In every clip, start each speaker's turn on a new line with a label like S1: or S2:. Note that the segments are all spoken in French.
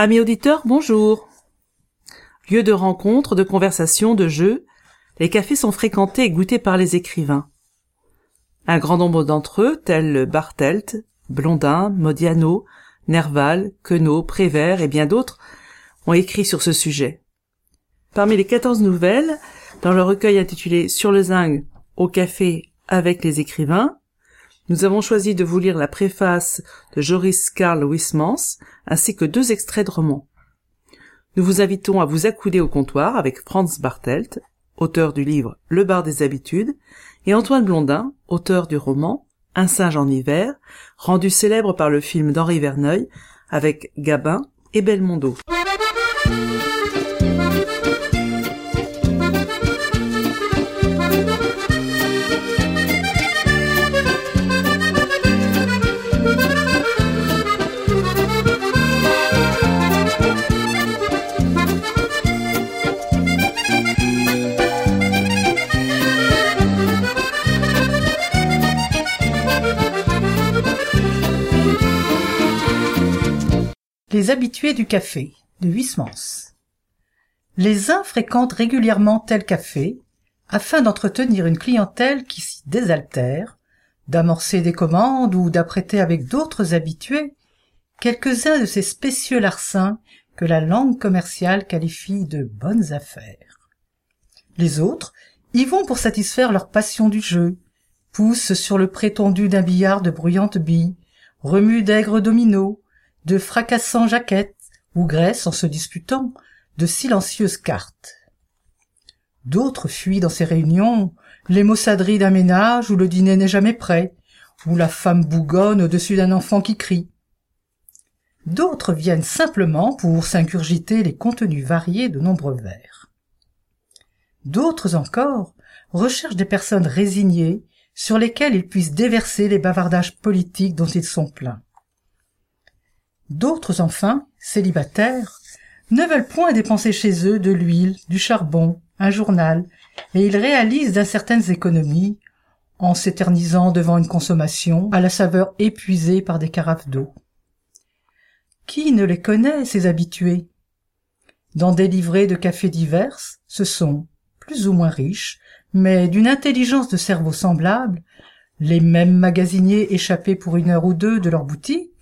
S1: Amis auditeurs, bonjour. Lieu de rencontre, de conversation, de jeu, les cafés sont fréquentés et goûtés par les écrivains. Un grand nombre d'entre eux, tels Bartelt, Blondin, Modiano, Nerval, Queneau, Prévert et bien d'autres, ont écrit sur ce sujet. Parmi les quatorze nouvelles, dans le recueil intitulé Sur le zinc, au café avec les écrivains, nous avons choisi de vous lire la préface de Joris Karl Wismans, ainsi que deux extraits de romans. Nous vous invitons à vous accouder au comptoir avec Franz Bartelt, auteur du livre Le bar des habitudes, et Antoine Blondin, auteur du roman Un singe en hiver, rendu célèbre par le film d'Henri Verneuil avec Gabin et Belmondo.
S2: Les habitués du café de Huysmans. Les uns fréquentent régulièrement tel café afin d'entretenir une clientèle qui s'y désaltère, d'amorcer des commandes ou d'apprêter avec d'autres habitués quelques-uns de ces spécieux larcins que la langue commerciale qualifie de bonnes affaires. Les autres y vont pour satisfaire leur passion du jeu, poussent sur le prétendu d'un billard de bruyantes billes, remuent d'aigres dominos, de fracassants jaquettes, ou graissent en se disputant de silencieuses cartes. D'autres fuient dans ces réunions les maussaderies d'un ménage où le dîner n'est jamais prêt, où la femme bougonne au-dessus d'un enfant qui crie. D'autres viennent simplement pour s'ingurgiter les contenus variés de nombreux vers. D'autres encore recherchent des personnes résignées sur lesquelles ils puissent déverser les bavardages politiques dont ils sont pleins. D'autres enfin, célibataires, ne veulent point dépenser chez eux de l'huile, du charbon, un journal, et ils réalisent d'incertaines économies en s'éternisant devant une consommation à la saveur épuisée par des carafes d'eau. Qui ne les connaît, ces habitués? Dans des livrées de cafés divers, ce sont, plus ou moins riches, mais d'une intelligence de cerveau semblable, les mêmes magasiniers échappés pour une heure ou deux de leur boutique,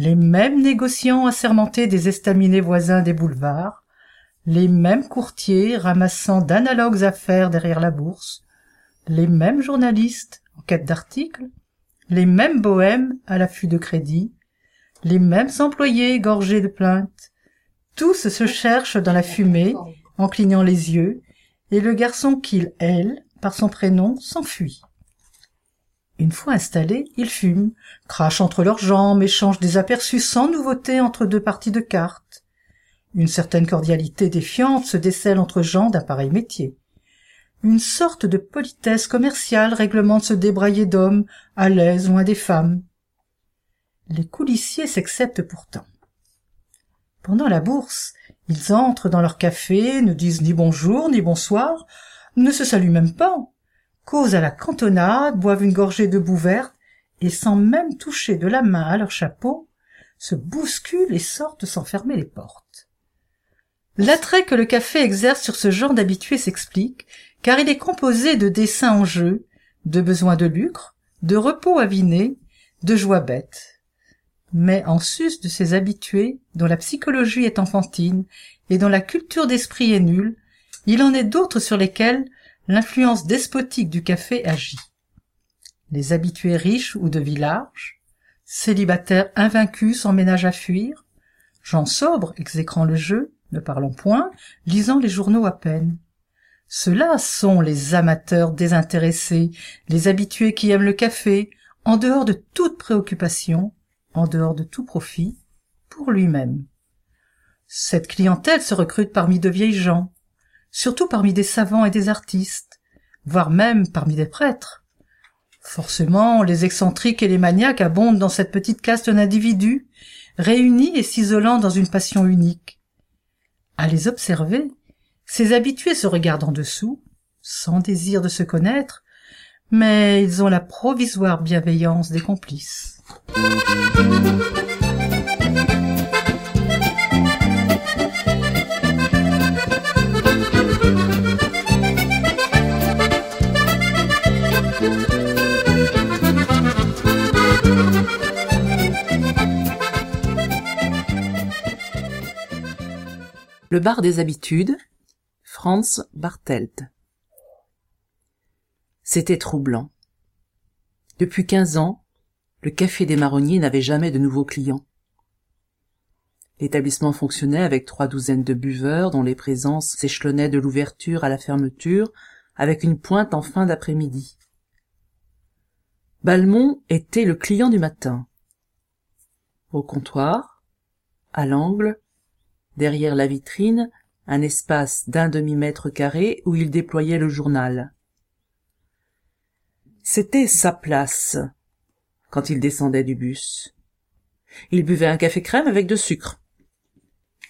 S2: les mêmes négociants assermentés des estaminets voisins des boulevards, les mêmes courtiers ramassant d'analogues affaires derrière la bourse, les mêmes journalistes en quête d'articles, les mêmes bohèmes à l'affût de crédit, les mêmes employés gorgés de plaintes, tous se cherchent dans la fumée en clignant les yeux, et le garçon qu'il, elle, par son prénom, s'enfuit. Une fois installés, ils fument, crachent entre leurs jambes, échangent des aperçus sans nouveauté entre deux parties de cartes. Une certaine cordialité défiante se décèle entre gens d'un pareil métier. Une sorte de politesse commerciale réglemente ce débrailler d'hommes, à l'aise loin des femmes. Les coulissiers s'acceptent pourtant. Pendant la bourse, ils entrent dans leur café, ne disent ni bonjour ni bonsoir, ne se saluent même pas, causent à la cantonade, boivent une gorgée de boue verte, et sans même toucher de la main à leur chapeau, se bousculent et sortent sans fermer les portes. L'attrait que le café exerce sur ce genre d'habitués s'explique, car il est composé de dessins en jeu, de besoins de lucre, de repos aviné, de joie bête. Mais en sus de ces habitués, dont la psychologie est enfantine et dont la culture d'esprit est nulle, il en est d'autres sur lesquels l'influence despotique du café agit. Les habitués riches ou de village, célibataires invaincus sans ménage à fuir, gens sobres exécrant le jeu, ne parlant point, lisant les journaux à peine. Ceux-là sont les amateurs désintéressés, les habitués qui aiment le café, en dehors de toute préoccupation, en dehors de tout profit, pour lui-même. Cette clientèle se recrute parmi de vieilles gens, surtout parmi des savants et des artistes, voire même parmi des prêtres. Forcément, les excentriques et les maniaques abondent dans cette petite caste d'individus, réunis et s'isolant dans une passion unique. À les observer, ces habitués se regardent en dessous, sans désir de se connaître, mais ils ont la provisoire bienveillance des complices.
S1: Le bar des habitudes, Franz Bartelt. C'était troublant. Depuis quinze ans, le café des marronniers n'avait jamais de nouveaux clients. L'établissement fonctionnait avec trois douzaines de buveurs dont les présences s'échelonnaient de l'ouverture à la fermeture avec une pointe en fin d'après-midi. Balmont était le client du matin. Au comptoir, à l'angle, derrière la vitrine, un espace d'un demi-mètre carré où il déployait le journal. C'était sa place quand il descendait du bus. Il buvait un café crème avec de sucre.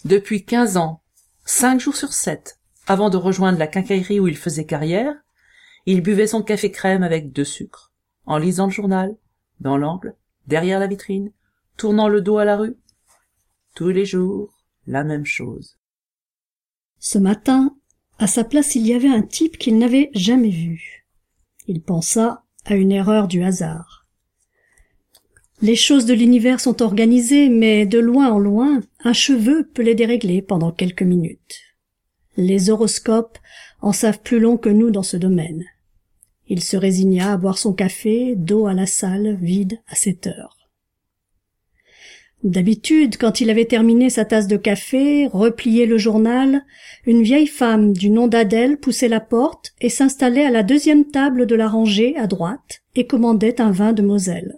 S1: Depuis quinze ans, cinq jours sur sept, avant de rejoindre la quincaillerie où il faisait carrière, il buvait son café crème avec de sucre, en lisant le journal, dans l'angle, derrière la vitrine, tournant le dos à la rue. Tous les jours, la même chose.
S3: Ce matin, à sa place, il y avait un type qu'il n'avait jamais vu. Il pensa à une erreur du hasard. Les choses de l'univers sont organisées, mais de loin en loin, un cheveu peut les dérégler pendant quelques minutes. Les horoscopes en savent plus long que nous dans ce domaine. Il se résigna à boire son café, dos à la salle, vide à cette heure. D'habitude, quand il avait terminé sa tasse de café, replié le journal, une vieille femme du nom d'Adèle poussait la porte et s'installait à la deuxième table de la rangée à droite et commandait un vin de Moselle.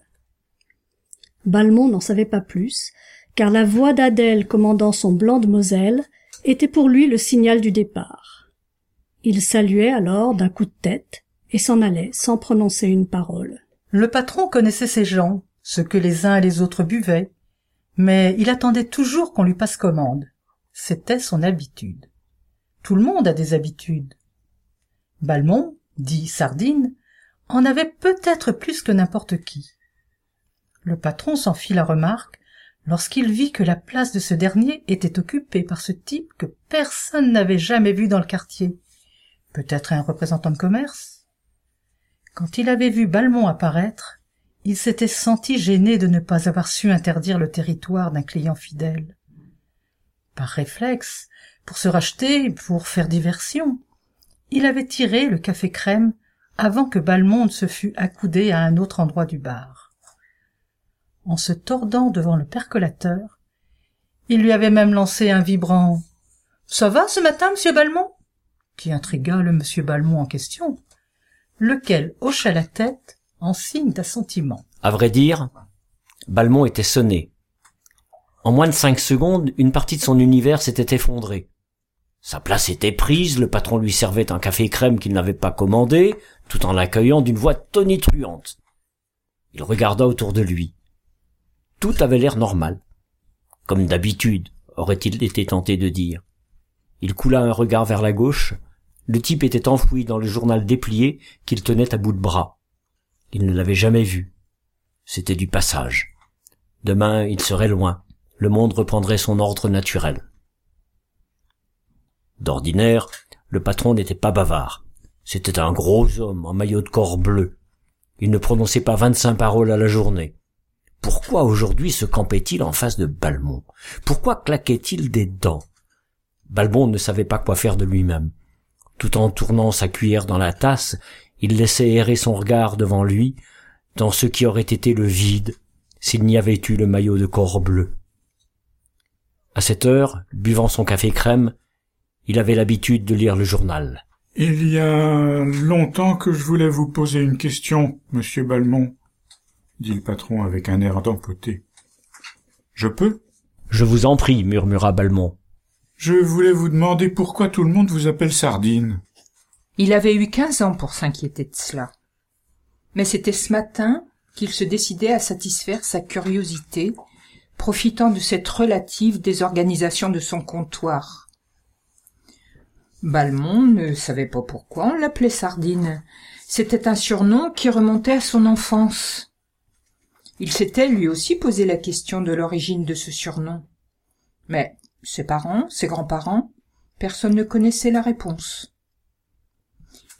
S3: Balmont n'en savait pas plus, car la voix d'Adèle commandant son blanc de Moselle était pour lui le signal du départ. Il saluait alors d'un coup de tête et s'en allait sans prononcer une parole.
S2: Le patron connaissait ces gens, ce que les uns et les autres buvaient, mais il attendait toujours qu'on lui passe commande. C'était son habitude. Tout le monde a des habitudes. Balmont, dit Sardine, en avait peut-être plus que n'importe qui. Le patron s'en fit la remarque lorsqu'il vit que la place de ce dernier était occupée par ce type que personne n'avait jamais vu dans le quartier. Peut-être un représentant de commerce? Quand il avait vu Balmont apparaître, il s'était senti gêné de ne pas avoir su interdire le territoire d'un client fidèle. Par réflexe, pour se racheter, pour faire diversion, il avait tiré le café crème avant que Balmont se fût accoudé à un autre endroit du bar. En se tordant devant le percolateur, il lui avait même lancé un vibrant Ça va ce matin, monsieur Balmont? qui intrigua le monsieur Balmont en question, lequel hocha la tête en signe d'assentiment.
S4: À vrai dire, Balmont était sonné. En moins de cinq secondes, une partie de son univers s'était effondrée. Sa place était prise, le patron lui servait un café crème qu'il n'avait pas commandé, tout en l'accueillant d'une voix tonitruante. Il regarda autour de lui. Tout avait l'air normal. Comme d'habitude, aurait-il été tenté de dire. Il coula un regard vers la gauche. Le type était enfoui dans le journal déplié qu'il tenait à bout de bras. Il ne l'avait jamais vu. C'était du passage. Demain, il serait loin. Le monde reprendrait son ordre naturel. D'ordinaire, le patron n'était pas bavard. C'était un gros homme en maillot de corps bleu. Il ne prononçait pas vingt-cinq paroles à la journée. Pourquoi aujourd'hui se campait-il en face de Balmont? Pourquoi claquait-il des dents? Balmont ne savait pas quoi faire de lui-même. Tout en tournant sa cuillère dans la tasse, il laissait errer son regard devant lui, dans ce qui aurait été le vide s'il n'y avait eu le maillot de corps bleu. À cette heure, buvant son café crème, il avait l'habitude de lire le journal.
S5: Il y a longtemps que je voulais vous poser une question, monsieur Balmont, dit le patron avec un air d'empoté. Je peux?
S4: Je vous en prie, murmura Balmont.
S5: Je voulais vous demander pourquoi tout le monde vous appelle Sardine.
S6: Il avait eu quinze ans pour s'inquiéter de cela. Mais c'était ce matin qu'il se décidait à satisfaire sa curiosité, profitant de cette relative désorganisation de son comptoir. Balmont ne savait pas pourquoi on l'appelait Sardine. C'était un surnom qui remontait à son enfance. Il s'était lui aussi posé la question de l'origine de ce surnom. Mais ses parents, ses grands-parents, personne ne connaissait la réponse.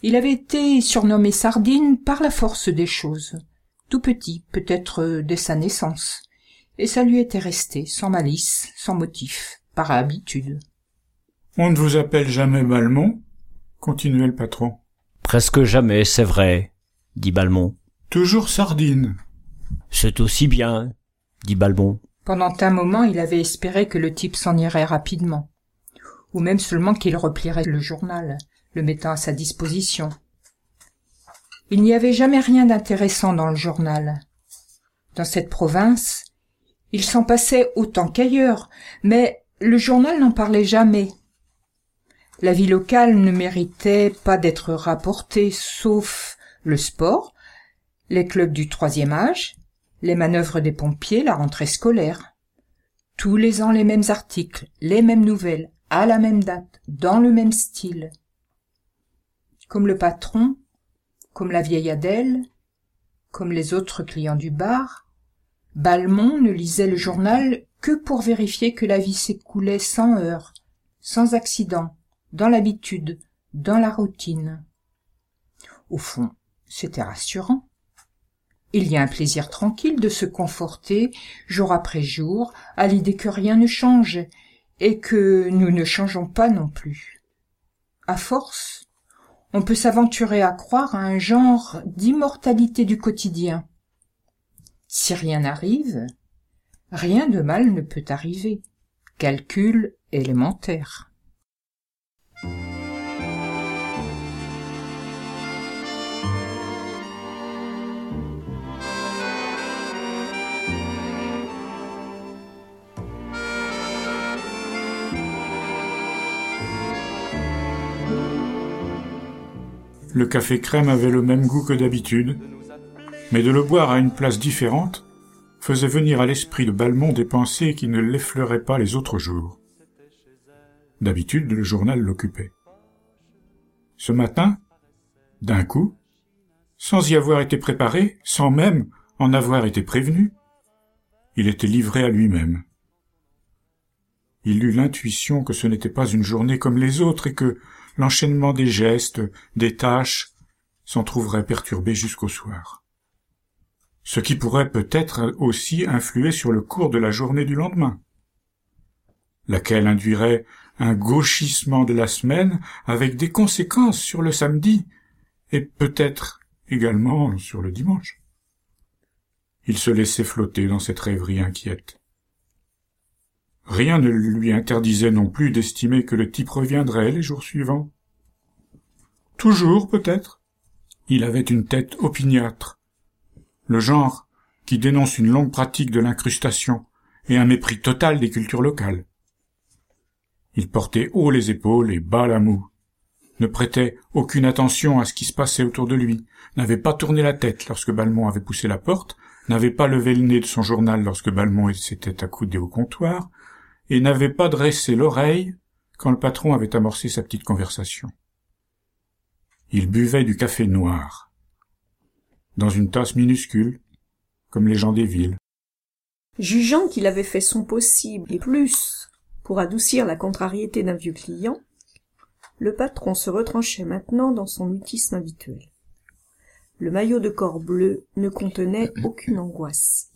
S6: Il avait été surnommé Sardine par la force des choses, tout petit, peut-être dès sa naissance, et ça lui était resté, sans malice, sans motif, par habitude.
S5: On ne vous appelle jamais Balmont continuait le patron.
S4: Presque jamais, c'est vrai, dit Balmont.
S5: Toujours Sardine.
S4: C'est aussi bien, dit Balmont.
S6: Pendant un moment, il avait espéré que le type s'en irait rapidement, ou même seulement qu'il replierait le journal, le mettant à sa disposition. Il n'y avait jamais rien d'intéressant dans le journal. Dans cette province, il s'en passait autant qu'ailleurs, mais le journal n'en parlait jamais. La vie locale ne méritait pas d'être rapportée, sauf le sport, les clubs du troisième âge, les manœuvres des pompiers, la rentrée scolaire. Tous les ans les mêmes articles, les mêmes nouvelles, à la même date, dans le même style. Comme le patron, comme la vieille Adèle, comme les autres clients du bar, Balmont ne lisait le journal que pour vérifier que la vie s'écoulait sans heurts, sans accident, dans l'habitude, dans la routine. Au fond, c'était rassurant. Il y a un plaisir tranquille de se conforter, jour après jour, à l'idée que rien ne change, et que nous ne changeons pas non plus. À force, on peut s'aventurer à croire à un genre d'immortalité du quotidien. Si rien n'arrive, rien de mal ne peut arriver. Calcul élémentaire.
S5: Le café crème avait le même goût que d'habitude, mais de le boire à une place différente faisait venir à l'esprit de Balmont des pensées qui ne l'effleuraient pas les autres jours. D'habitude, le journal l'occupait. Ce matin, d'un coup, sans y avoir été préparé, sans même en avoir été prévenu, il était livré à lui-même. Il eut l'intuition que ce n'était pas une journée comme les autres et que l'enchaînement des gestes, des tâches, s'en trouverait perturbé jusqu'au soir. Ce qui pourrait peut-être aussi influer sur le cours de la journée du lendemain, laquelle induirait un gauchissement de la semaine avec des conséquences sur le samedi et peut-être également sur le dimanche. Il se laissait flotter dans cette rêverie inquiète. Rien ne lui interdisait non plus d'estimer que le type reviendrait les jours suivants. Toujours, peut-être. Il avait une tête opiniâtre. Le genre qui dénonce une longue pratique de l'incrustation et un mépris total des cultures locales. Il portait haut les épaules et bas la moue, ne prêtait aucune attention à ce qui se passait autour de lui, n'avait pas tourné la tête lorsque Balmont avait poussé la porte, n'avait pas levé le nez de son journal lorsque Balmont s'était accoudé au comptoir, et n'avait pas dressé l'oreille quand le patron avait amorcé sa petite conversation. Il buvait du café noir, dans une tasse minuscule, comme les gens des villes.
S7: Jugeant qu'il avait fait son possible et plus pour adoucir la contrariété d'un vieux client, le patron se retranchait maintenant dans son mutisme habituel. Le maillot de corps bleu ne contenait aucune angoisse.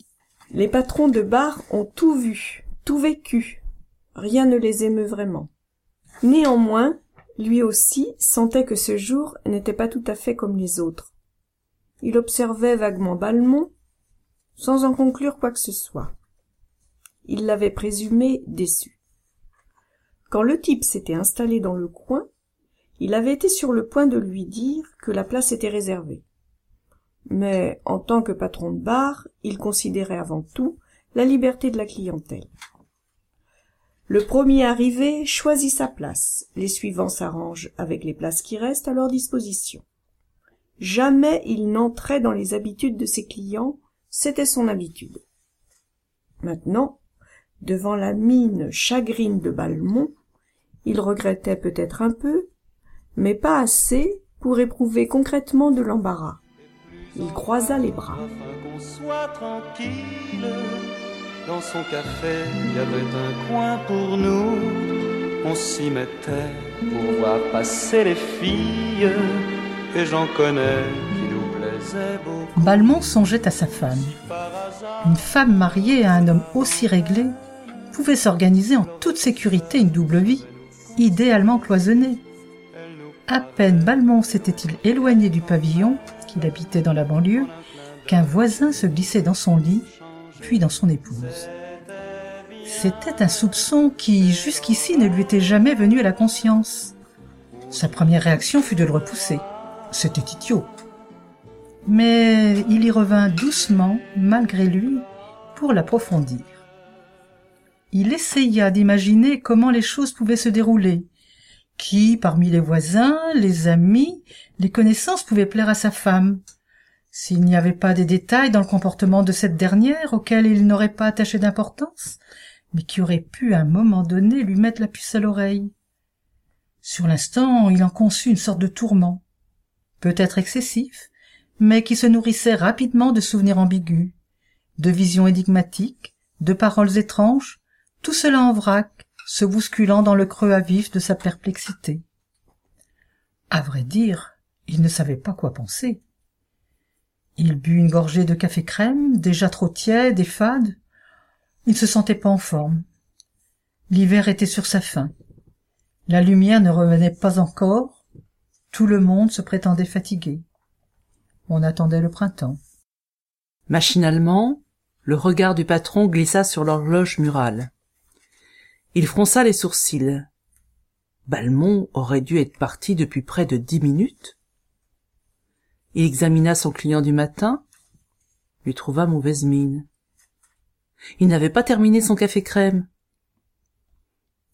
S7: Les patrons de bar ont tout vu, tout vécu. Rien ne les émeut vraiment. Néanmoins, lui aussi sentait que ce jour n'était pas tout à fait comme les autres. Il observait vaguement Balmont, sans en conclure quoi que ce soit. Il l'avait présumé déçu. Quand le type s'était installé dans le coin, il avait été sur le point de lui dire que la place était réservée. Mais en tant que patron de bar, il considérait avant tout la liberté de la clientèle. Le premier arrivé choisit sa place, les suivants s'arrangent avec les places qui restent à leur disposition. Jamais il n'entrait dans les habitudes de ses clients, c'était son habitude. Maintenant, devant la mine chagrine de Balmont, il regrettait peut-être un peu, mais pas assez pour éprouver concrètement de l'embarras. Il croisa les bras.
S8: Dans son café, il y avait un coin pour nous. On s'y mettait pour voir passer les filles. Et j'en connais qui nous plaisaient beaucoup.
S2: Balmont songeait à sa femme. Une femme mariée à un homme aussi réglé pouvait s'organiser en toute sécurité une double vie, idéalement cloisonnée. À peine Balmont s'était-il éloigné du pavillon, qu'il habitait dans la banlieue, qu'un voisin se glissait dans son lit, puis dans son épouse. C'était un soupçon qui, jusqu'ici, ne lui était jamais venu à la conscience. Sa première réaction fut de le repousser. C'était idiot. Mais il y revint doucement, malgré lui, pour l'approfondir. Il essaya d'imaginer comment les choses pouvaient se dérouler, qui, parmi les voisins, les amis, les connaissances pouvaient plaire à sa femme, s'il n'y avait pas des détails dans le comportement de cette dernière auxquels il n'aurait pas attaché d'importance, mais qui auraient pu à un moment donné lui mettre la puce à l'oreille. Sur l'instant, il en conçut une sorte de tourment, peut-être excessif, mais qui se nourrissait rapidement de souvenirs ambigus, de visions énigmatiques, de paroles étranges, tout cela en vrac, se bousculant dans le creux à vif de sa perplexité. À vrai dire, il ne savait pas quoi penser. Il but une gorgée de café crème, déjà trop tiède et fade. Il se sentait pas en forme. L'hiver était sur sa fin. La lumière ne revenait pas encore. Tout le monde se prétendait fatigué. On attendait le printemps.
S1: Machinalement, le regard du patron glissa sur l'horloge murale. Il fronça les sourcils. Balmont aurait dû être parti depuis près de dix minutes. Il examina son client du matin, lui trouva mauvaise mine. Il n'avait pas terminé son café crème.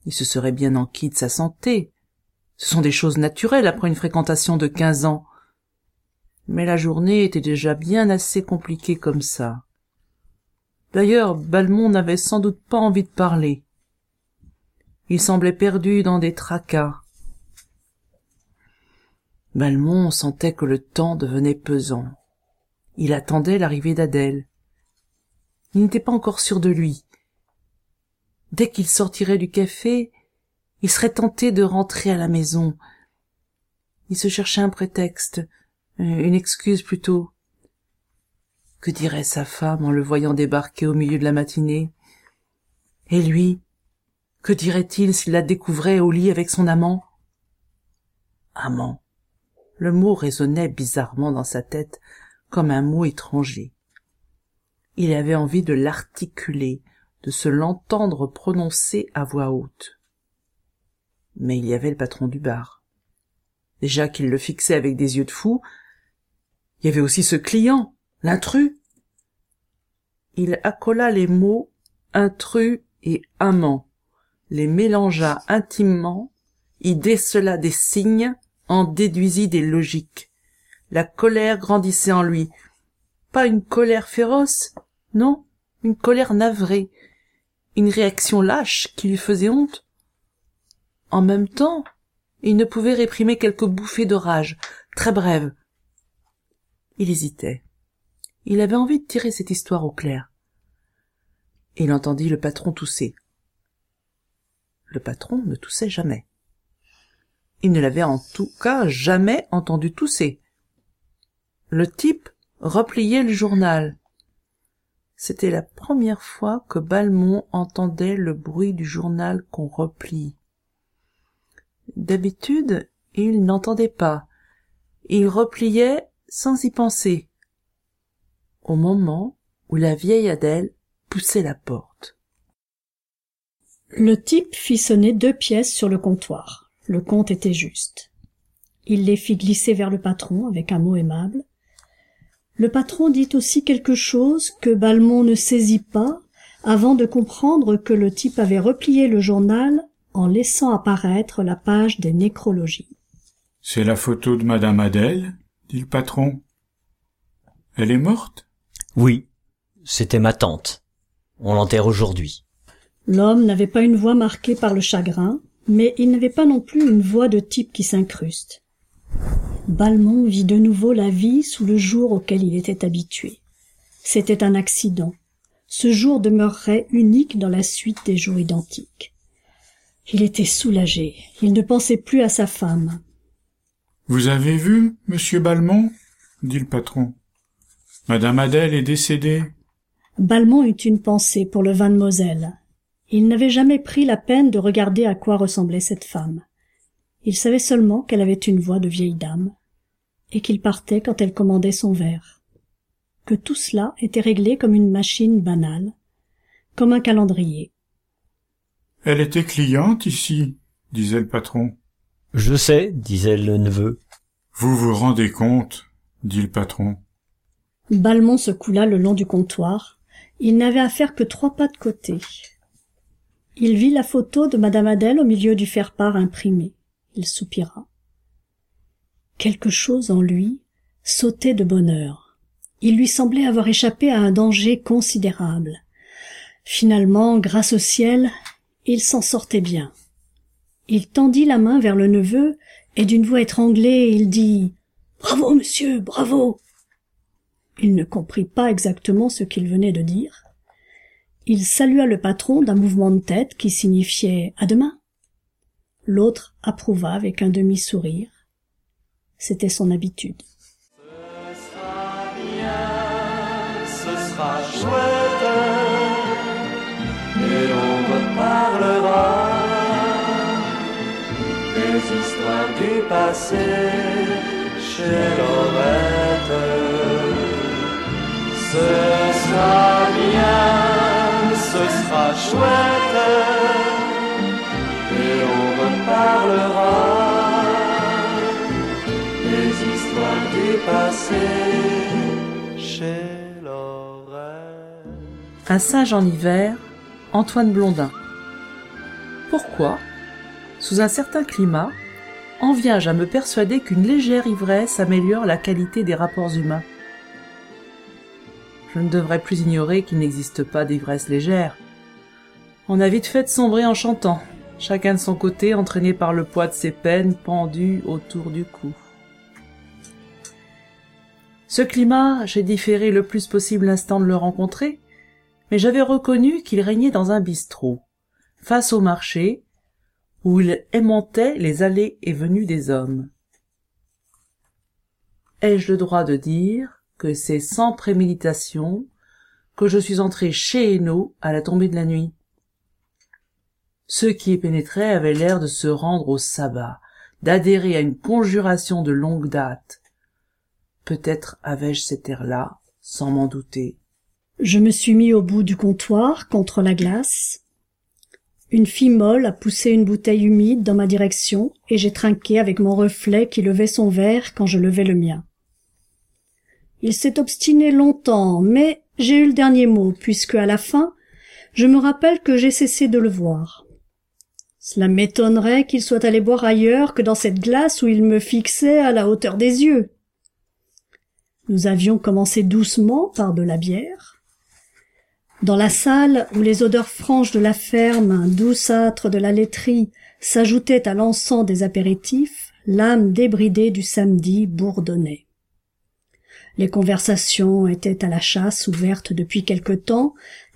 S1: Il se serait bien enquis de sa santé. Ce sont des choses naturelles après une fréquentation de quinze ans. Mais la journée était déjà bien assez compliquée comme ça. D'ailleurs, Balmont n'avait sans doute pas envie de parler. Il semblait perdu dans des tracas. Balmont sentait que le temps devenait pesant. Il attendait l'arrivée d'Adèle. Il n'était pas encore sûr de lui. Dès qu'il sortirait du café, il serait tenté de rentrer à la maison. Il se cherchait un prétexte, une excuse plutôt. Que dirait sa femme en le voyant débarquer au milieu de la matinée? Et lui, que dirait-il s'il la découvrait au lit avec son amant? Amant. Le mot résonnait bizarrement dans sa tête comme un mot étranger. Il avait envie de l'articuler, de se l'entendre prononcer à voix haute. Mais il y avait le patron du bar. Déjà qu'il le fixait avec des yeux de fou, il y avait aussi ce client, l'intrus. Il accola les mots intrus et amant, les mélangea intimement, y décela des signes, en déduisit des logiques. La colère grandissait en lui. Pas une colère féroce, non, une colère navrée, une réaction lâche qui lui faisait honte. En même temps, il ne pouvait réprimer quelques bouffées de rage, très brèves. Il hésitait. Il avait envie de tirer cette histoire au clair. Il entendit le patron tousser. Le patron ne toussait jamais. Il ne l'avait en tout cas jamais entendu tousser. Le type repliait le journal. C'était la première fois que Balmont entendait le bruit du journal qu'on replie. D'habitude, il n'entendait pas. Il repliait sans y penser. Au moment où la vieille Adèle poussait la porte.
S3: Le type fit sonner deux pièces sur le comptoir. Le compte était juste. Il les fit glisser vers le patron avec un mot aimable. Le patron dit aussi quelque chose que Balmont ne saisit pas avant de comprendre que le type avait replié le journal en laissant apparaître la page des nécrologies.
S5: C'est la photo de Madame Adèle, dit le patron. Elle est morte?
S4: Oui, c'était ma tante. On l'enterre aujourd'hui.
S3: L'homme n'avait pas une voix marquée par le chagrin, mais il n'avait pas non plus une voix de type qui s'incruste. Balmont vit de nouveau la vie sous le jour auquel il était habitué. C'était un accident. Ce jour demeurerait unique dans la suite des jours identiques. Il était soulagé. Il ne pensait plus à sa femme.
S5: Vous avez vu, monsieur Balmont? dit le patron. Madame Adèle est décédée.
S3: Balmont eut une pensée pour le vin de Moselle. Il n'avait jamais pris la peine de regarder à quoi ressemblait cette femme. Il savait seulement qu'elle avait une voix de vieille dame, et qu'il partait quand elle commandait son verre. Que tout cela était réglé comme une machine banale, comme un calendrier.
S5: Elle était cliente ici, disait le patron.
S4: Je sais, disait le neveu.
S5: Vous vous rendez compte, dit le patron.
S3: Balmont se coula le long du comptoir. Il n'avait à faire que trois pas de côté. Il vit la photo de madame Adèle au milieu du faire-part imprimé. Il soupira. Quelque chose en lui sautait de bonheur. Il lui semblait avoir échappé à un danger considérable. Finalement, grâce au ciel, il s'en sortait bien. Il tendit la main vers le neveu, et d'une voix étranglée, il dit Bravo, monsieur, bravo. Il ne comprit pas exactement ce qu'il venait de dire. Il salua le patron d'un mouvement de tête qui signifiait à demain. L'autre approuva avec un demi-sourire. C'était son habitude.
S8: Ce sera bien, ce sera chouette, et on reparlera des histoires du passé ce sera
S1: Un sage en hiver, Antoine Blondin. Pourquoi, sous un certain climat, en viens-je à me persuader qu'une légère ivresse améliore la qualité des rapports humains? Je ne devrais plus ignorer qu'il n'existe pas d'ivresse légère. On a vite fait sombrer en chantant, chacun de son côté entraîné par le poids de ses peines pendues autour du cou. Ce climat, j'ai différé le plus possible l'instant de le rencontrer, mais j'avais reconnu qu'il régnait dans un bistrot, face au marché, où il aimantait les allées et venues des hommes. Ai-je le droit de dire que c'est sans préméditation que je suis entré chez Hainaut à la tombée de la nuit? Ceux qui y pénétraient avaient l'air de se rendre au sabbat, d'adhérer à une conjuration de longue date. Peut-être avais-je cet air-là, sans m'en douter.
S3: Je me suis mis au bout du comptoir, contre la glace. Une fille molle a poussé une bouteille humide dans ma direction, et j'ai trinqué avec mon reflet qui levait son verre quand je levais le mien. Il s'est obstiné longtemps, mais j'ai eu le dernier mot, puisque à la fin, je me rappelle que j'ai cessé de le voir. Cela m'étonnerait qu'il soit allé boire ailleurs que dans cette glace où il me fixait à la hauteur des yeux. Nous avions commencé doucement par de la bière. Dans la salle où les odeurs franches de la ferme, douceâtres de la laiterie, s'ajoutaient à l'encens des apéritifs, l'âme débridée du samedi bourdonnait. Les conversations étaient à la chasse ouvertes depuis quelque temps,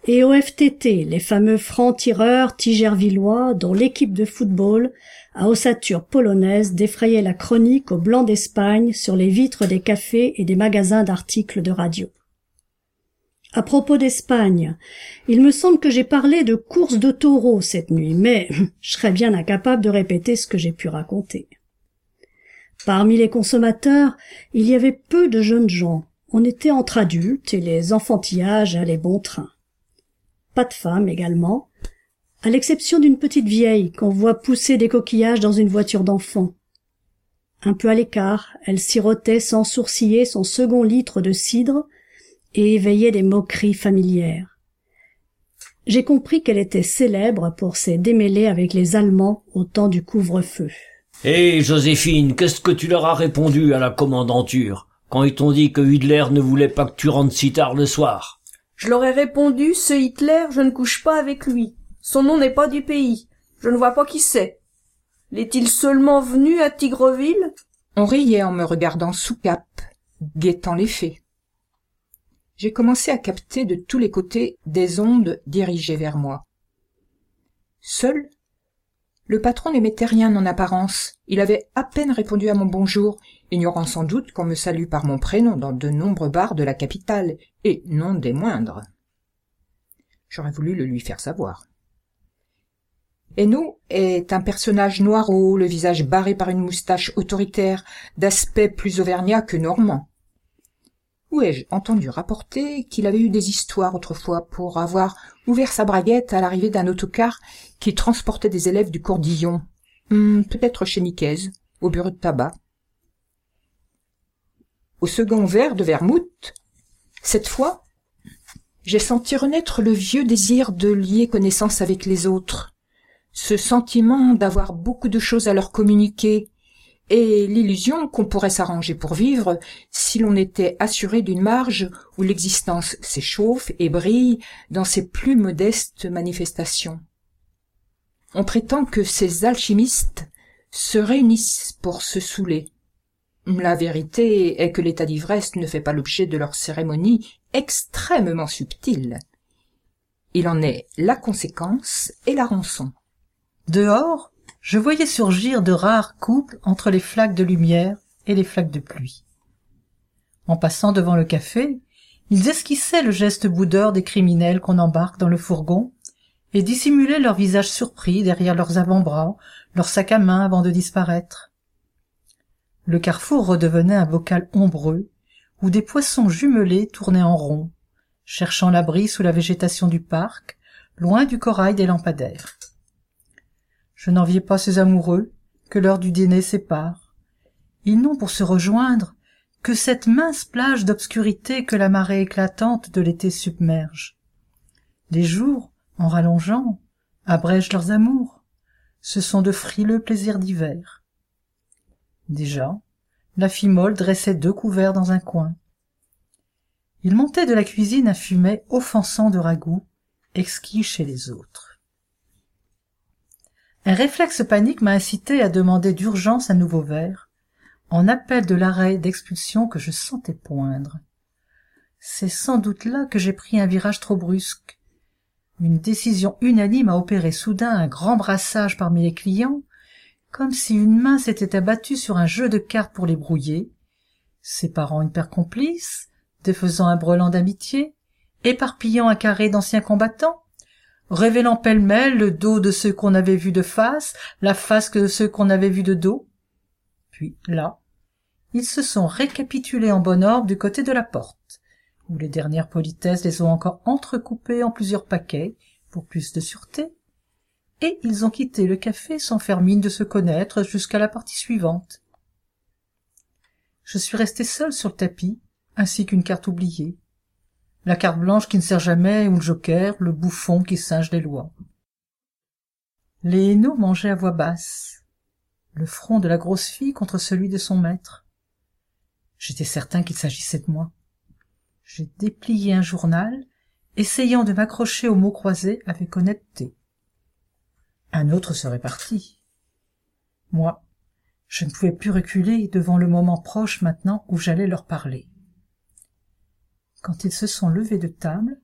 S3: et au les fameux francs-tireurs tigervillois dont l'équipe de football à ossature polonaise défrayait la chronique au blanc d'Espagne sur les vitres des cafés et des magasins d'articles de radio. À propos d'Espagne, il me semble que j'ai parlé de course de taureaux cette nuit, mais je serais bien incapable de répéter ce que j'ai pu raconter. Parmi les consommateurs, il y avait peu de jeunes gens. On était entre adultes et les enfantillages allaient bon train. Pas de femmes également, à l'exception d'une petite vieille qu'on voit pousser des coquillages dans une voiture d'enfant. Un peu à l'écart, elle sirotait sans sourciller son second litre de cidre et éveillait des moqueries familières. J'ai compris qu'elle était célèbre pour ses démêlés avec les Allemands au temps du couvre-feu.
S4: Hé, Joséphine, qu'est-ce que tu leur as répondu à la commandanture, quand ils t'ont dit que Hitler ne voulait pas que tu rentres si tard le soir?
S7: Je leur ai répondu, ce Hitler, je ne couche pas avec lui. Son nom n'est pas du pays. Je ne vois pas qui c'est. L'est-il seulement venu à Tigreville?
S6: On riait en me regardant sous cap, guettant les faits. J'ai commencé à capter de tous les côtés des ondes dirigées vers moi. Seul, le patron n'émettait rien en apparence. Il avait à peine répondu à mon bonjour, ignorant sans doute qu'on me salue par mon prénom dans de nombreux bars de la capitale, et non des moindres. J'aurais voulu le lui faire savoir. Hainaut est un personnage noirot, le visage barré par une moustache autoritaire, d'aspect plus auvergnat que normand. Où ai-je entendu rapporter qu'il avait eu des histoires autrefois pour avoir ouvert sa braguette à l'arrivée d'un autocar qui transportait des élèves du Cordillon, hmm, peut-être chez Nicaise, au bureau de tabac. Au second verre de vermouth, cette fois, j'ai senti renaître le vieux désir de lier connaissance avec les autres, ce sentiment d'avoir beaucoup de choses à leur communiquer, et l'illusion qu'on pourrait s'arranger pour vivre si l'on était assuré d'une marge où l'existence s'échauffe et brille dans ses plus modestes manifestations. On prétend que ces alchimistes se réunissent pour se saouler. La vérité est que l'état d'ivresse ne fait pas l'objet de leurs cérémonies extrêmement subtiles. Il en est la conséquence et la rançon.
S2: Dehors, je voyais surgir de rares couples entre les flaques de lumière et les flaques de pluie. En passant devant le café, ils esquissaient le geste boudeur des criminels qu'on embarque dans le fourgon et dissimulaient leur visage surpris derrière leurs avant-bras, leurs sacs à main avant de disparaître. Le carrefour redevenait un bocal ombreux où des poissons jumelés tournaient en rond, cherchant l'abri sous la végétation du parc, loin du corail des lampadaires. Je n'enviais pas ces amoureux que l'heure du dîner sépare. Ils n'ont pour se rejoindre que cette mince plage d'obscurité que la marée éclatante de l'été submerge. Les jours, en rallongeant, abrègent leurs amours. Ce sont de frileux plaisirs d'hiver. Déjà, la fille molle dressait deux couverts dans un coin. Il montait de la cuisine un fumet offensant de ragoût, exquis chez les autres. Un réflexe panique m'a incité à demander d'urgence un nouveau verre, en appel de l'arrêt d'expulsion que je sentais poindre. C'est sans doute là que j'ai pris un virage trop brusque. Une décision unanime a opéré soudain un grand brassage parmi les clients, comme si une main s'était abattue sur un jeu de cartes pour les brouiller, séparant une paire complice, défaisant un brelan d'amitié, éparpillant un carré d'anciens combattants, révélant pêle-mêle le dos de ceux qu'on avait vus de face, la face de ceux qu'on avait vus de dos. Puis, là, ils se sont récapitulés en bon ordre du côté de la porte, où les dernières politesses les ont encore entrecoupés en plusieurs paquets, pour plus de sûreté, et ils ont quitté le café sans faire mine de se connaître jusqu'à la partie suivante. Je suis resté seul sur le tapis, ainsi qu'une carte oubliée la carte blanche qui ne sert jamais ou le joker, le bouffon qui singe les lois. Les hainaut mangeaient à voix basse, le front de la grosse fille contre celui de son maître. J'étais certain qu'il s'agissait de moi. J'ai déplié un journal, essayant de m'accrocher aux mots croisés avec honnêteté. Un autre serait parti. Moi, je ne pouvais plus reculer devant le moment proche maintenant où j'allais leur parler. Quand ils se sont levés de table,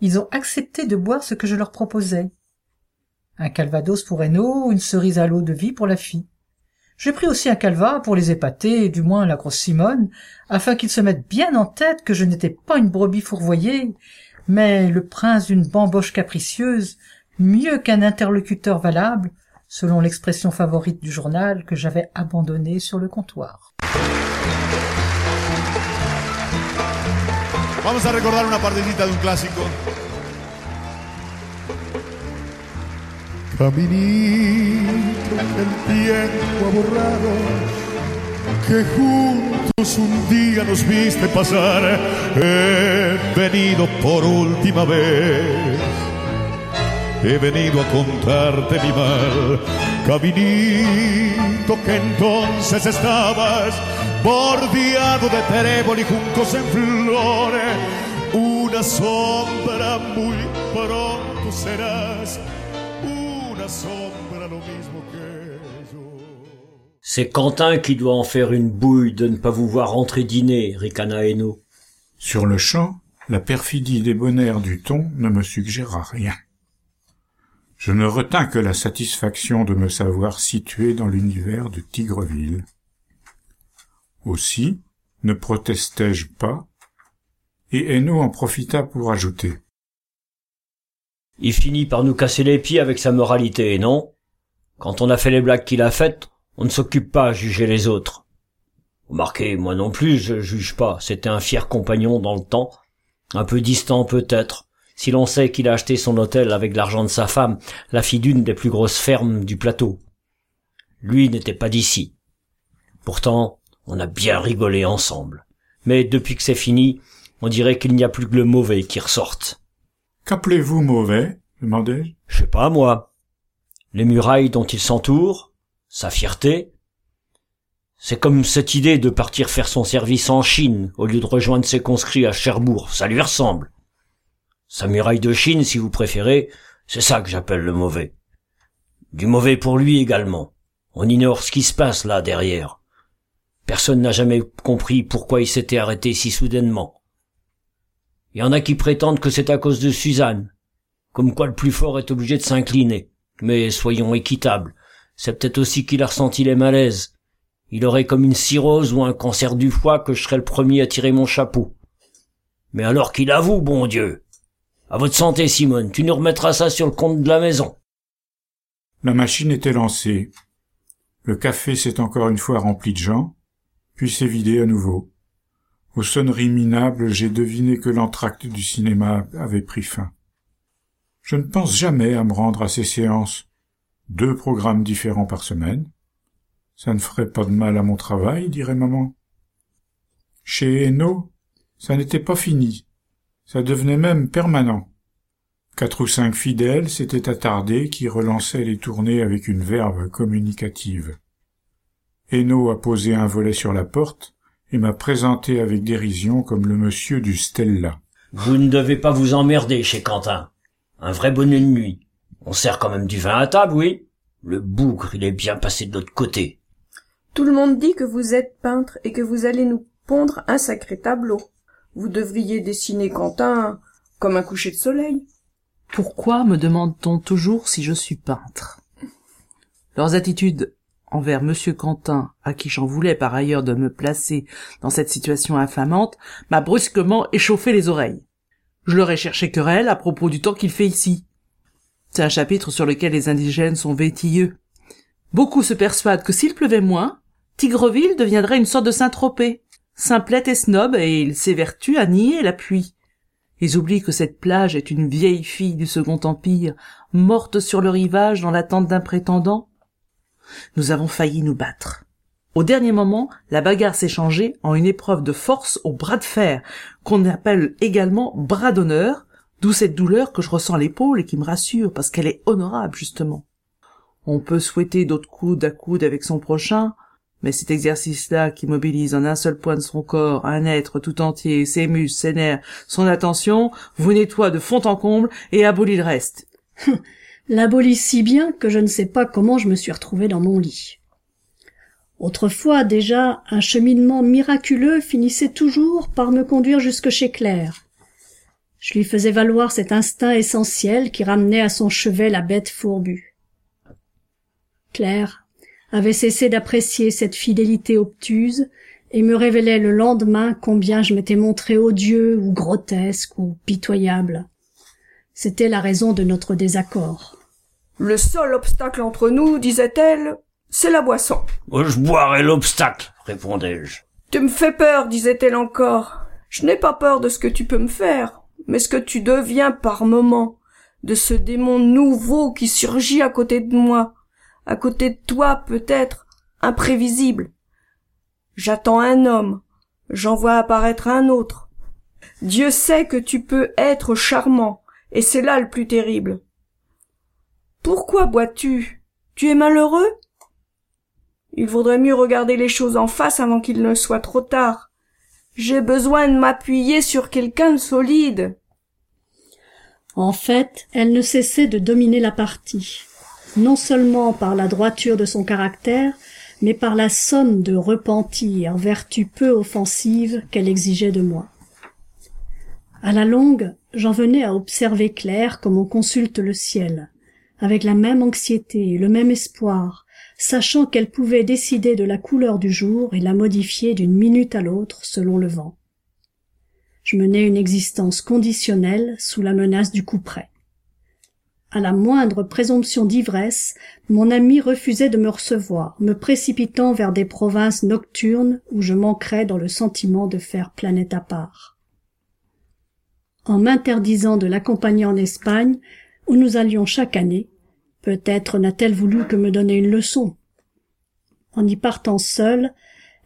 S2: ils ont accepté de boire ce que je leur proposais. Un calvados pour Eno, une cerise à l'eau de vie pour la fille. J'ai pris aussi un calva pour les épater, du moins la grosse Simone, afin qu'ils se mettent bien en tête que je n'étais pas une brebis fourvoyée, mais le prince d'une bamboche capricieuse, mieux qu'un interlocuteur valable, selon l'expression favorite du journal que j'avais abandonné sur le comptoir.
S9: Vamos a recordar una partecita de un clásico. Caminito que el tiempo ha borrado, que juntos un día nos viste pasar, he venido por última vez. He venido a contarte mi mal, caminito que entonces estabas bordeado de trébol y juncos en flores, una sombra muy pronto serás, una sombra lo mismo que yo.
S4: C'est Quentin qui doit en faire une bouille de ne pas vous voir rentrer dîner, ricana Hainaut.
S5: Sur le champ, la perfidie débonnaire du ton ne me suggéra rien. Je ne retins que la satisfaction de me savoir situé dans l'univers de Tigreville. Aussi, ne protestai-je pas, et Hainaut en profita pour ajouter.
S4: Il finit par nous casser les pieds avec sa moralité, non? Quand on a fait les blagues qu'il a faites, on ne s'occupe pas à juger les autres. Remarquez, moi non plus, je juge pas. C'était un fier compagnon dans le temps, un peu distant peut-être, si l'on sait qu'il a acheté son hôtel avec l'argent de sa femme, la fille d'une des plus grosses fermes du plateau. Lui n'était pas d'ici. Pourtant, on a bien rigolé ensemble. Mais depuis que c'est fini, on dirait qu'il n'y a plus que le mauvais qui ressorte.
S5: Qu'appelez-vous mauvais demandai-je?
S4: Je sais pas, moi. Les murailles dont il s'entoure, sa fierté. C'est comme cette idée de partir faire son service en Chine au lieu de rejoindre ses conscrits à Cherbourg, ça lui ressemble. Sa muraille de Chine, si vous préférez, c'est ça que j'appelle le mauvais. Du mauvais pour lui également. On ignore ce qui se passe là derrière. Personne n'a jamais compris pourquoi il s'était arrêté si soudainement. Il y en a qui prétendent que c'est à cause de Suzanne, comme quoi le plus fort est obligé de s'incliner. Mais soyons équitables, c'est peut-être aussi qu'il a ressenti les malaises. Il aurait comme une cirrhose ou un cancer du foie que je serais le premier à tirer mon chapeau. Mais alors qu'il avoue, bon Dieu. À votre santé, Simone, tu nous remettras ça sur le compte de la maison.
S5: La machine était lancée. Le café s'est encore une fois rempli de gens, puis s'est vidé à nouveau. Aux sonneries minables, j'ai deviné que l'entracte du cinéma avait pris fin. Je ne pense jamais à me rendre à ces séances. Deux programmes différents par semaine. Ça ne ferait pas de mal à mon travail, dirait maman. Chez Hainaut, ça n'était pas fini. Ça devenait même permanent. Quatre ou cinq fidèles s'étaient attardés qui relançaient les tournées avec une verve communicative. Hainaut a posé un volet sur la porte et m'a présenté avec dérision comme le monsieur du Stella.
S4: Vous ne devez pas vous emmerder chez Quentin. Un vrai bonnet de nuit. On sert quand même du vin à table, oui. Le bougre, il est bien passé de l'autre côté.
S7: Tout le monde dit que vous êtes peintre et que vous allez nous pondre un sacré tableau. Vous devriez dessiner Quentin comme un coucher de soleil.
S1: Pourquoi me demande-t-on toujours si je suis peintre? Leurs attitudes envers monsieur Quentin, à qui j'en voulais par ailleurs de me placer dans cette situation infamante, m'a brusquement échauffé les oreilles. Je leur ai cherché querelle à propos du temps qu'il fait ici. C'est un chapitre sur lequel les indigènes sont vétilleux. Beaucoup se persuadent que s'il pleuvait moins, Tigreville deviendrait une sorte de Saint-Tropez. Simplette et snob, et ils s'évertuent à nier la pluie. Ils oublient que cette plage est une vieille fille du Second Empire, morte sur le rivage dans l'attente d'un prétendant. Nous avons failli nous battre. Au dernier moment, la bagarre s'est changée en une épreuve de force au bras de fer, qu'on appelle également bras d'honneur, d'où cette douleur que je ressens à l'épaule et qui me rassure, parce qu'elle est honorable, justement. On peut souhaiter d'autres coudes à coude avec son prochain, mais cet exercice-là qui mobilise en un seul point de son corps un être tout entier, ses muscles, ses nerfs, son attention, vous nettoie de fond en comble et abolit le reste.
S3: L'abolit si bien que je ne sais pas comment je me suis retrouvé dans mon lit. Autrefois déjà, un cheminement miraculeux finissait toujours par me conduire jusque chez Claire. Je lui faisais valoir cet instinct essentiel qui ramenait à son chevet la bête fourbue. Claire avait cessé d'apprécier cette fidélité obtuse et me révélait le lendemain combien je m'étais montré odieux ou grotesque ou pitoyable. C'était la raison de notre désaccord.
S7: Le seul obstacle entre nous, disait-elle, c'est la boisson.
S4: Je boirai l'obstacle, répondais-je.
S7: Tu me fais peur, disait-elle encore. Je n'ai pas peur de ce que tu peux me faire, mais ce que tu deviens par moments, de ce démon nouveau qui surgit à côté de moi, à côté de toi peut-être, imprévisible. J'attends un homme, j'en vois apparaître un autre. Dieu sait que tu peux être charmant, et c'est là le plus terrible. Pourquoi bois-tu? Tu es malheureux? Il vaudrait mieux regarder les choses en face avant qu'il ne soit trop tard. J'ai besoin de m'appuyer sur quelqu'un de solide.
S3: En fait, elle ne cessait de dominer la partie, non seulement par la droiture de son caractère, mais par la somme de repentir, vertu peu offensive qu'elle exigeait de moi. À la longue, j'en venais à observer clair comme on consulte le ciel, avec la même anxiété et le même espoir, sachant qu'elle pouvait décider de la couleur du jour et la modifier d'une minute à l'autre selon le vent. Je menais une existence conditionnelle sous la menace du coup près à la moindre présomption d'ivresse, mon ami refusait de me recevoir, me précipitant vers des provinces nocturnes où je manquerais dans le sentiment de faire planète à part. En m'interdisant de l'accompagner en Espagne, où nous allions chaque année, peut-être n'a-t-elle voulu que me donner une leçon. En y partant seule,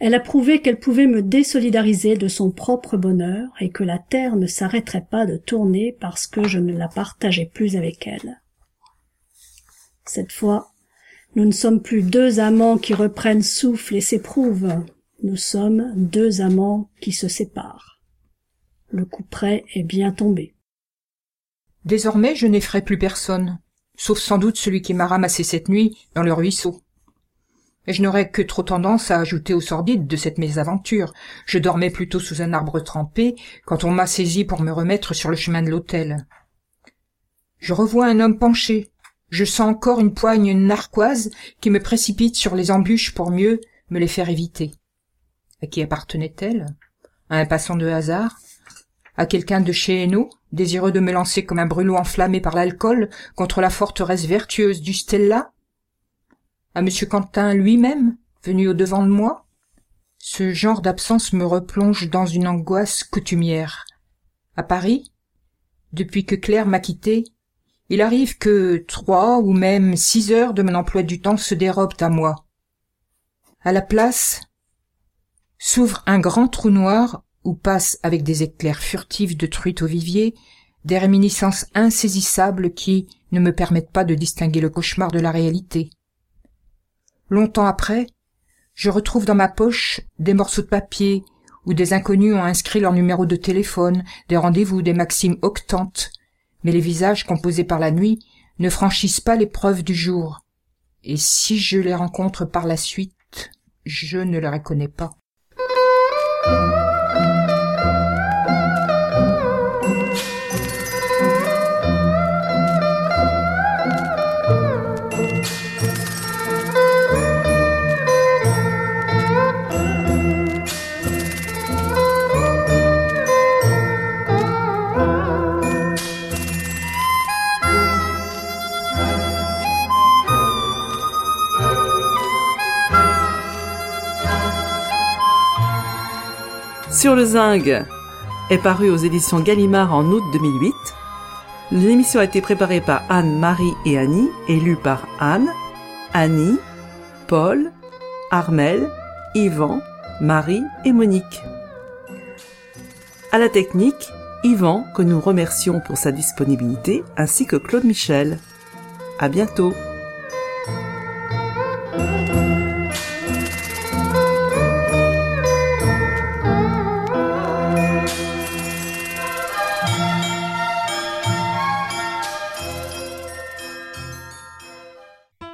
S3: elle a prouvé qu'elle pouvait me désolidariser de son propre bonheur et que la terre ne s'arrêterait pas de tourner parce que je ne la partageais plus avec elle. Cette fois, nous ne sommes plus deux amants qui reprennent souffle et s'éprouvent. Nous sommes deux amants qui se séparent. Le coup près est bien tombé.
S6: Désormais, je n'effraie plus personne, sauf sans doute celui qui m'a ramassé cette nuit dans le ruisseau je n'aurais que trop tendance à ajouter au sordide de cette mésaventure. Je dormais plutôt sous un arbre trempé quand on m'a saisi pour me remettre sur le chemin de l'hôtel. Je revois un homme penché. Je sens encore une poigne narquoise qui me précipite sur les embûches pour mieux me les faire éviter. À qui appartenait-elle? À un passant de hasard? À quelqu'un de chez Hainaut, désireux de me lancer comme un brûlot enflammé par l'alcool contre la forteresse vertueuse du Stella à M. Quentin lui-même, venu au-devant de moi Ce genre d'absence me replonge dans une angoisse coutumière. À Paris, depuis que Claire m'a quitté, il arrive que trois ou même six heures de mon emploi du temps se dérobent à moi. À la place, s'ouvre un grand trou noir où passent avec des éclairs furtifs de truites au vivier des réminiscences insaisissables qui ne me permettent pas de distinguer le cauchemar de la réalité. Longtemps après, je retrouve dans ma poche des morceaux de papier où des inconnus ont inscrit leur numéro de téléphone, des rendez-vous, des maximes octantes, mais les visages composés par la nuit ne franchissent pas l'épreuve du jour. Et si je les rencontre par la suite, je ne les reconnais pas.
S1: Sur le zinc est paru aux éditions Gallimard en août 2008. L'émission a été préparée par Anne, Marie et Annie et lue par Anne, Annie, Paul, Armel, Yvan, Marie et Monique. À la technique, Yvan, que nous remercions pour sa disponibilité, ainsi que Claude Michel. À bientôt!